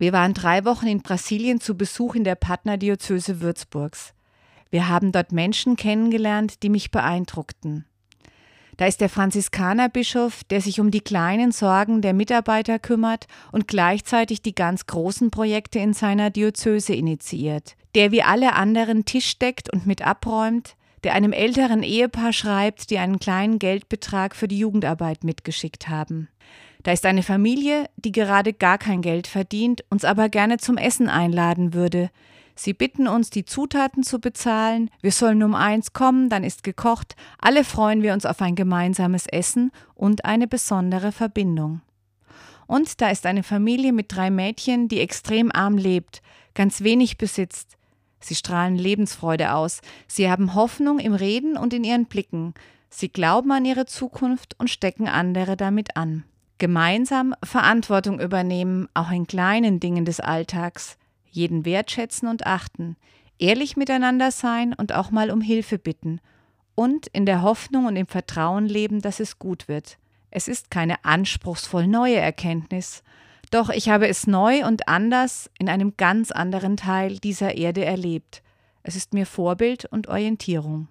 Wir waren drei Wochen in Brasilien zu Besuch in der Partnerdiözese Würzburgs. Wir haben dort Menschen kennengelernt, die mich beeindruckten. Da ist der Franziskanerbischof, der sich um die kleinen Sorgen der Mitarbeiter kümmert und gleichzeitig die ganz großen Projekte in seiner Diözese initiiert, der wie alle anderen Tisch deckt und mit abräumt, der einem älteren Ehepaar schreibt, die einen kleinen Geldbetrag für die Jugendarbeit mitgeschickt haben. Da ist eine Familie, die gerade gar kein Geld verdient, uns aber gerne zum Essen einladen würde, Sie bitten uns, die Zutaten zu bezahlen, wir sollen um eins kommen, dann ist gekocht, alle freuen wir uns auf ein gemeinsames Essen und eine besondere Verbindung. Und da ist eine Familie mit drei Mädchen, die extrem arm lebt, ganz wenig besitzt. Sie strahlen Lebensfreude aus, sie haben Hoffnung im Reden und in ihren Blicken, sie glauben an ihre Zukunft und stecken andere damit an. Gemeinsam Verantwortung übernehmen, auch in kleinen Dingen des Alltags, jeden wertschätzen und achten, ehrlich miteinander sein und auch mal um Hilfe bitten. Und in der Hoffnung und im Vertrauen leben, dass es gut wird. Es ist keine anspruchsvoll neue Erkenntnis, doch ich habe es neu und anders in einem ganz anderen Teil dieser Erde erlebt. Es ist mir Vorbild und Orientierung.